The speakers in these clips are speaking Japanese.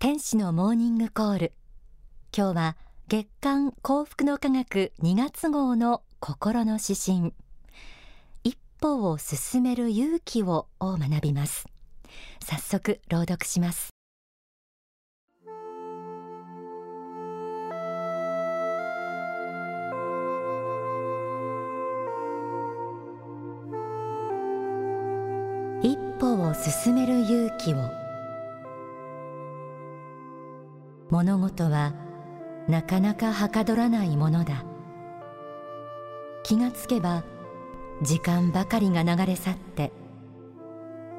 天使のモーニングコール。今日は月刊幸福の科学2月号の心の指針。一歩を進める勇気をを学びます。早速朗読します。一歩を進める勇気を物事はなかなかはかどらないものだ。気がつけば時間ばかりが流れ去って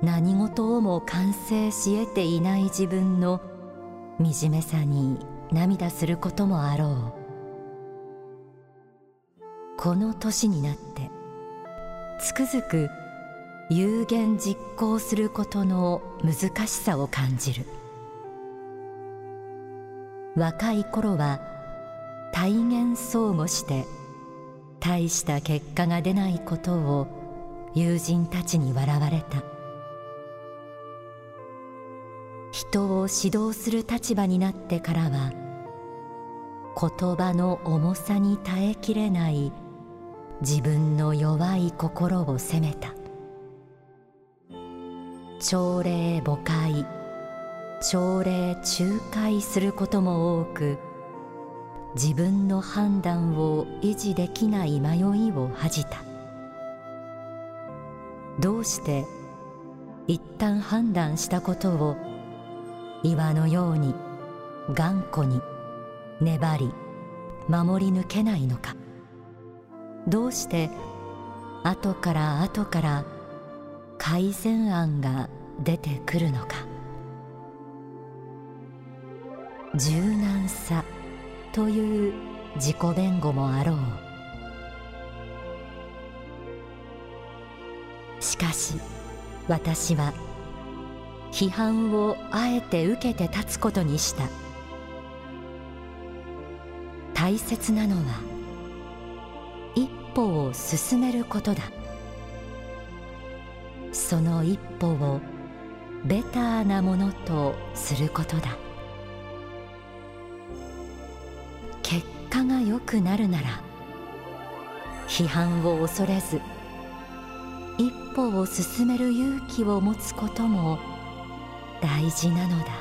何事をも完成し得ていない自分の惨めさに涙することもあろう。この年になってつくづく有言実行することの難しさを感じる。若い頃は体現相互して大した結果が出ないことを友人たちに笑われた。人を指導する立場になってからは言葉の重さに耐えきれない自分の弱い心を責めた。朝礼誤解朝礼仲介することも多く自分の判断を維持できない迷いを恥じた。どうして一旦判断したことを岩のように頑固に粘り守り抜けないのか。どうして後から後から改善案が出てくるのか。柔軟さという自己弁護もあろう。しかし私は批判をあえて受けて立つことにした。大切なのは一歩を進めることだ。その一歩をベターなものとすることだ。果が良くなるなら批判を恐れず一歩を進める勇気を持つことも大事なのだ。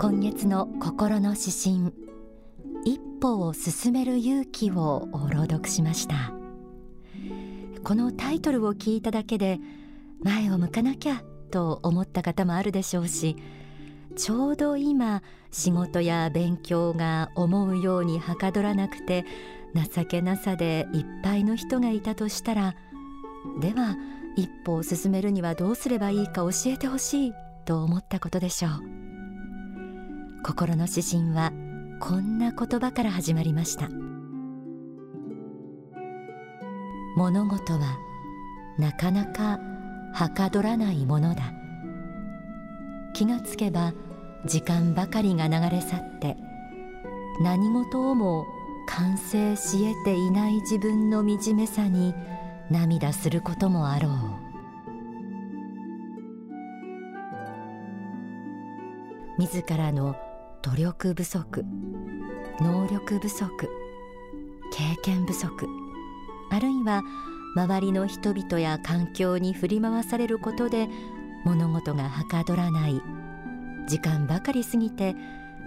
今月の心の指針。一歩を進める勇気を朗読しました。このタイトルを聞いただけで前を向かなきゃと思った方もあるでしょうしちょうど今仕事や勉強が思うようにはかどらなくて情けなさでいっぱいの人がいたとしたらでは一歩を進めるにはどうすればいいか教えてほしいと思ったことでしょう。心の指針はこんな言葉から始まりました。物事はなかなかはかどらないものだ。気がつけば時間ばかりが流れ去って何事をも完成し得ていない自分の惨めさに涙することもあろう。自らの努力不足能力不足経験不足あるいは周りの人々や環境に振り回されることで物事がはかどらない時間ばかり過ぎて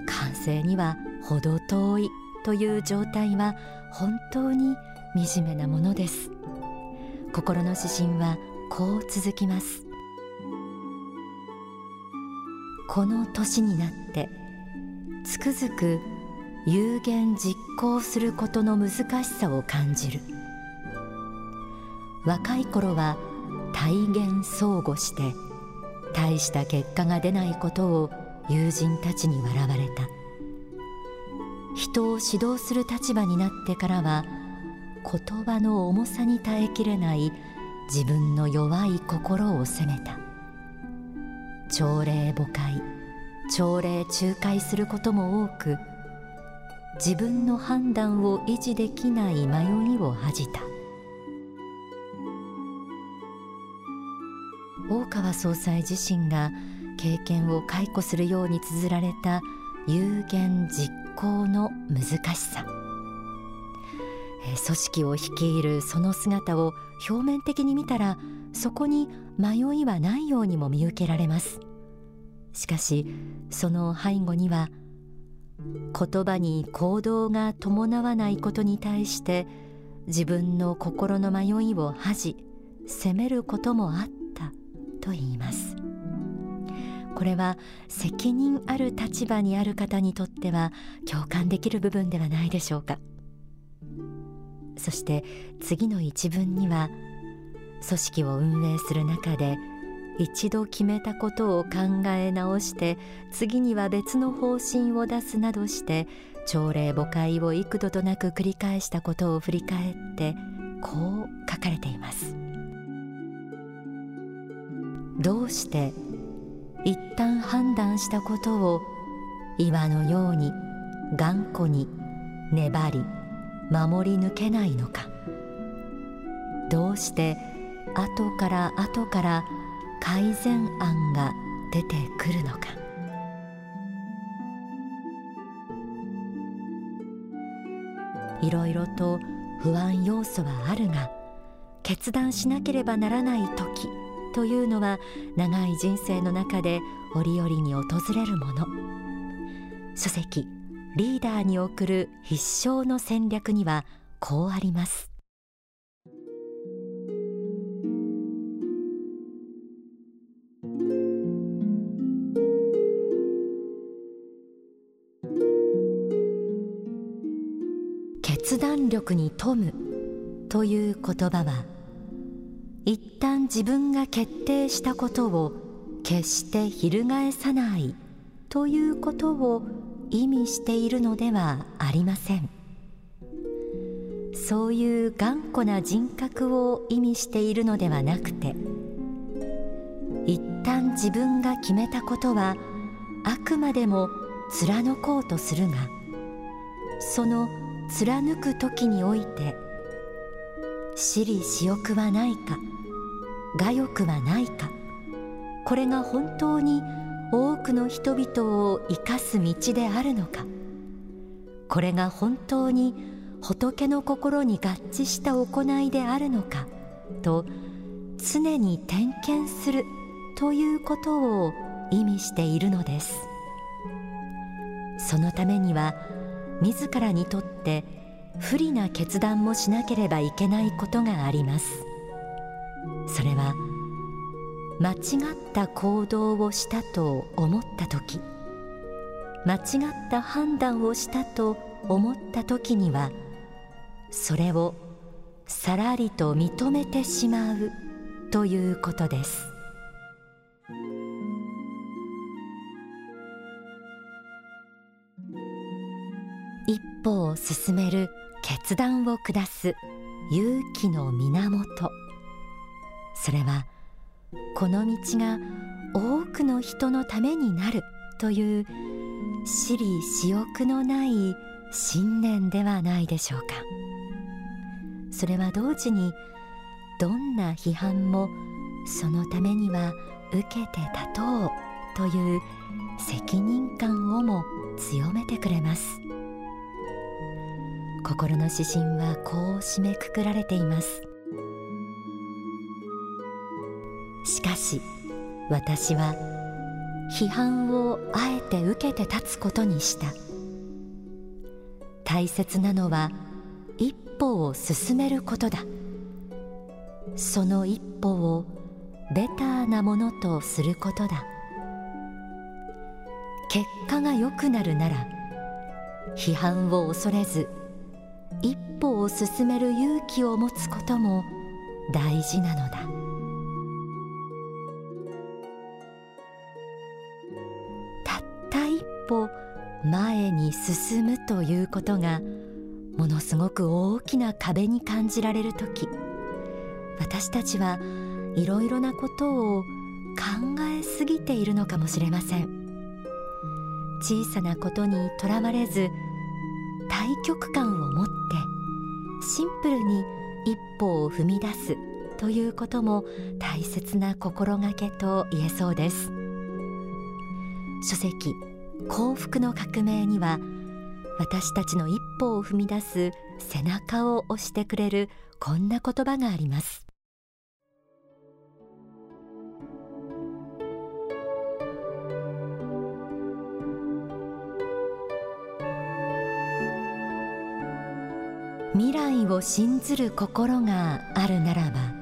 完成には程遠いという状態は本当に惨めなものです。心の指針はこう続きます。この年になってくづく有言実行することの難しさを感じる。若い頃は体現相互して大した結果が出ないことを友人たちに笑われた。人を指導する立場になってからは言葉の重さに耐えきれない自分の弱い心を責めた。朝礼誤解朝礼仲介することも多く自分の判断を維持できない迷いを恥じた。大川総裁自身が経験を解雇するように綴られた有言実行の難しさ。組織を率いるその姿を表面的に見たらそこに迷いはないようにも見受けられます。しかしその背後には言葉に行動が伴わないことに対して自分の心の迷いを恥じ責めることもあったと言います。これは責任ある立場にある方にとっては共感できる部分ではないでしょうか。そして次の一文には組織を運営する中で一度決めたことを考え直して次には別の方針を出すなどして朝礼誤解を幾度となく繰り返したことを振り返ってこう書かれています。どうして一旦判断したことを岩のように頑固に粘り守り抜けないのか。どうして後から後から改善案が出てくるのか。いろいろと不安要素はあるが決断しなければならない時というのは長い人生の中で折々に訪れるもの。書籍リーダーに送る必勝の戦略にはこうあります。決断力に富むという言葉は一旦自分が決定したことを決して翻さないということを意味しているのではありません。そういう頑固な人格を意味しているのではなくて一旦自分が決めたことはあくまでも貫こうとするがその貫く時において私利私欲はないか我欲はないかこれが本当に多くの人々を生かす道であるのかこれが本当に仏の心に合致した行いであるのかと常に点検するということを意味しているのです。そのためには自らにとって不利な決断もしなければいけないことがあります。それは間違った行動をしたと思った時間違った判断をしたと思った時にはそれをさらりと認めてしまうということです。一歩を進める決断を下す勇気の源。それはこの道が多くの人のためになるという私利私欲のない信念ではないでしょうか。それは同時にどんな批判もそのためには受けて立とうという責任感をも強めてくれます。心の指針はこう締めくくられています。しかし私は批判をあえて受けて立つことにした。大切なのは一歩を進めることだ。その一歩をベターなものとすることだ。結果が良くなるなら批判を恐れず一歩を進める勇気を持つことも大事なのだ。たった一歩前に進むということがものすごく大きな壁に感じられる時私たちはいろいろなことを考えすぎているのかもしれません。小さなことにとらわれず対極感を持ってシンプルに一歩を踏み出すということも大切な心がけと言えそうです。書籍幸福の革命には私たちの一歩を踏み出す背中を押してくれるこんな言葉があります。未来を信ずる心があるならば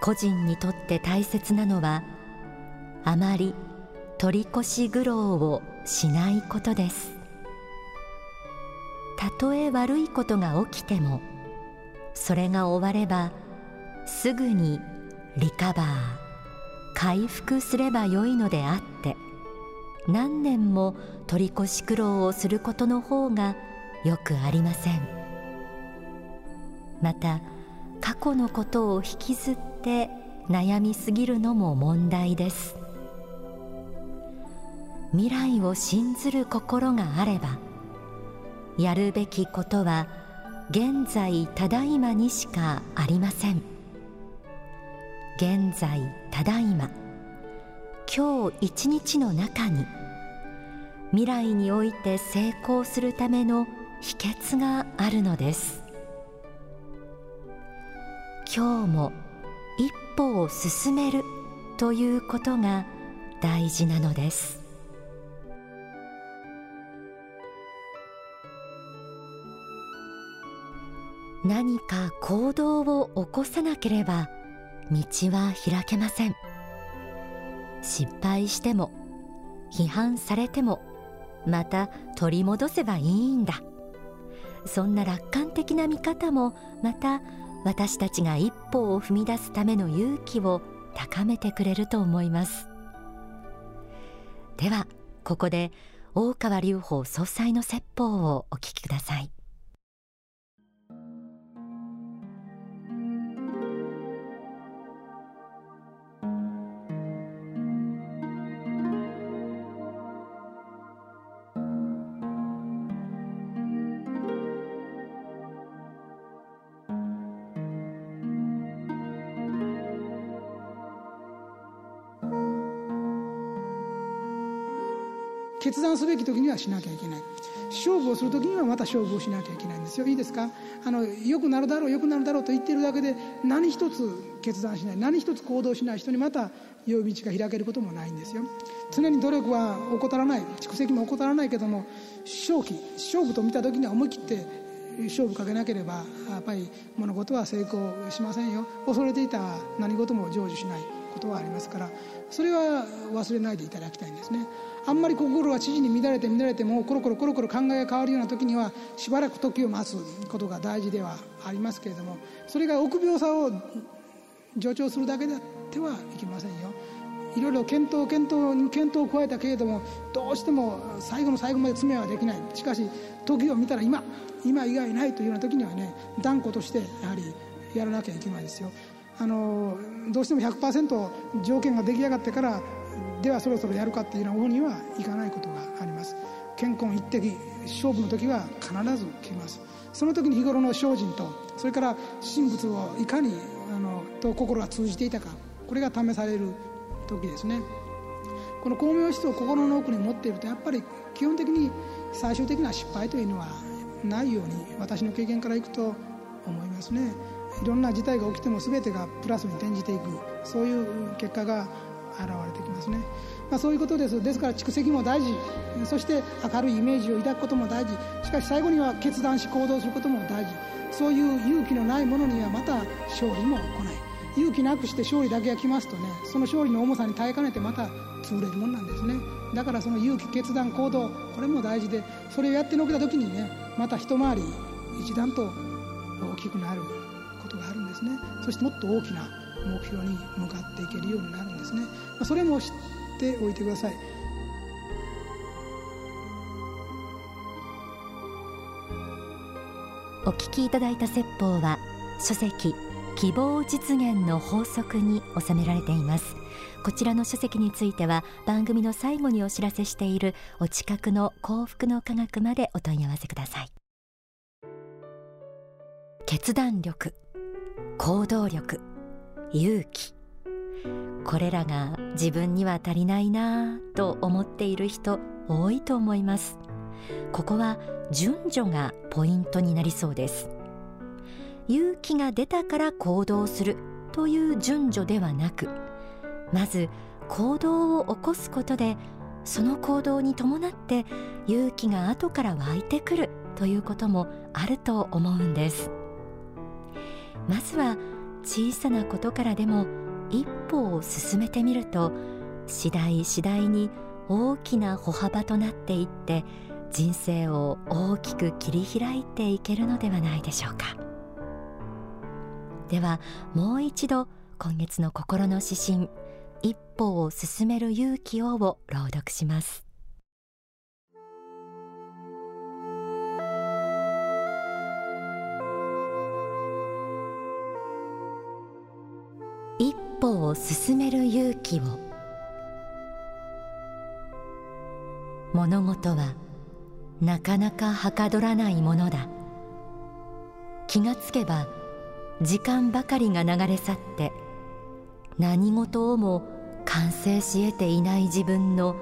個人にとって大切なのはあまり取り越し苦労をしないことです。たとえ悪いことが起きてもそれが終わればすぐにリカバー回復すればよいのであって何年も取り越し苦労をすることの方がよくありません。また過去のことを引きずって悩みすぎるのも問題です。未来を信ずる心があればやるべきことは現在ただいまにしかありません。現在ただいま今日一日の中に未来において成功するための秘訣があるのです。今日も一歩を進めるということが大事なのです。何か行動を起こさなければ道は開けません。失敗しても批判されてもまた取り戻せばいいんだ。そんな楽観的な見方もまた私たちが一歩を踏み出すための勇気を高めてくれると思います。ではここで大川隆法総裁の説法をお聞きください。決断すべき時にはしなきゃいけない。勝負をする時にはまた勝負をしなきゃいけないんですよ。いいですか？あの良くなるだろう良くなるだろうと言ってるだけで何一つ決断しない何一つ行動しない人にまた良い道が開けることもないんですよ。常に努力は怠らない蓄積も怠らないけども勝機勝負と見た時には思い切って勝負かけなければやっぱり物事は成功しませんよ。恐れていた何事も成就しない。ことはありますからそれは忘れないでいただきたいんですね。あんまり心が知事に乱れて乱れてもコロコロコロコロ考えが変わるような時にはしばらく時を待つことが大事ではありますけれどもそれが臆病さを助長するだけであってはいけませんよ。いろいろ検討検討に検討を加えたけれどもどうしても最後の最後まで詰めはできない。しかし時を見たら今今以外ないというような時にはね断固としてやはりやらなきゃいけないですよ。あのどうしても100%条件が出来上がってからではそろそろやるかっていうような方にはいかないことがあります。健康一滴勝負の時は必ず来ます。その時に日頃の精進とそれから神仏をいかにあのと心が通じていたかこれが試される時ですね。この光明質を心の奥に持っているとやっぱり基本的に最終的な失敗というのはないように私の経験からいくと思いますね。いろんな事態が起きても全てがプラスに転じていくそういう結果が現れてきますね、まあ、そういうことです。ですから蓄積も大事。そして明るいイメージを抱くことも大事。しかし最後には決断し行動することも大事。そういう勇気のないものにはまた勝利も来ない。勇気なくして勝利だけが来ますとねその勝利の重さに耐えかねてまた潰れるもんなんですね。だからその勇気決断行動これも大事でそれをやってのけた時にねまた一回り一段と大きくなる。ですね。そしてもっと大きな目標に向かっていけるようになるんですね。それも知っておいてください。お聞きいただいた説法は書籍希望実現の法則に収められています。こちらの書籍については番組の最後にお知らせしているお近くの幸福の科学までお問い合わせください。決断力。行動力勇気。これらが自分には足りないなぁと思っている人多いと思います。ここは順序がポイントになりそうです。勇気が出たから行動するという順序ではなくまず行動を起こすことでその行動に伴って勇気が後から湧いてくるということもあると思うんです。まずは小さなことからでも一歩を進めてみると次第次第に大きな歩幅となっていって人生を大きく切り開いていけるのではないでしょうか。ではもう一度今月の心の指針一歩を進める勇気をを朗読します。歩を進める勇気を。物事はなかなかはかどらないものだ。気がつけば時間ばかりが流れ去って何事をも完成し得ていない自分の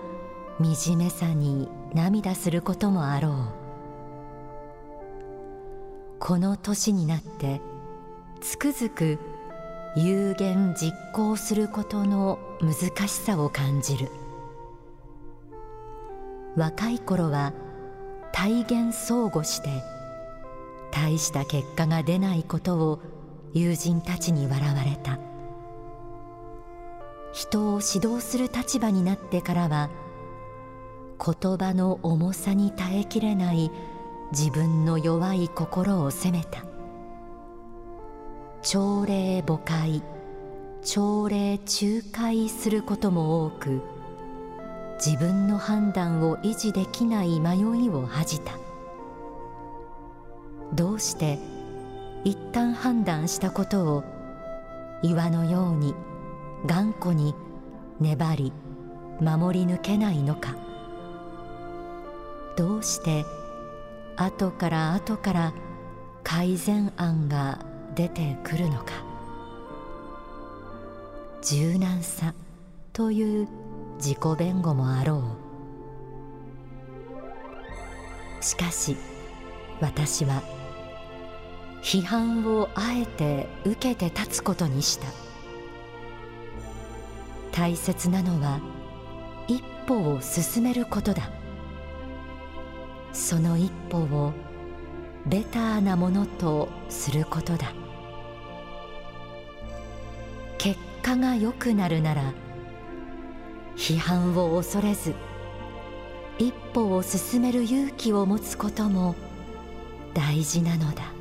惨めさに涙することもあろう。この年になってつくづく有言実行することの難しさを感じる。若い頃は体現相互して大した結果が出ないことを友人たちに笑われた。人を指導する立場になってからは言葉の重さに耐えきれない自分の弱い心を責めた。朝礼誤解朝礼仲介することも多く自分の判断を維持できない迷いを恥じた。どうして一旦判断したことを岩のように頑固に粘り守り抜けないのか。どうして後から後から改善案が出てくるのか。柔軟さという自己弁護もあろう。しかし私は批判をあえて受けて立つことにした。大切なのは一歩を進めることだ。その一歩をベターなものとすることだ。果が良くなるなら批判を恐れず一歩を進める勇気を持つことも大事なのだ。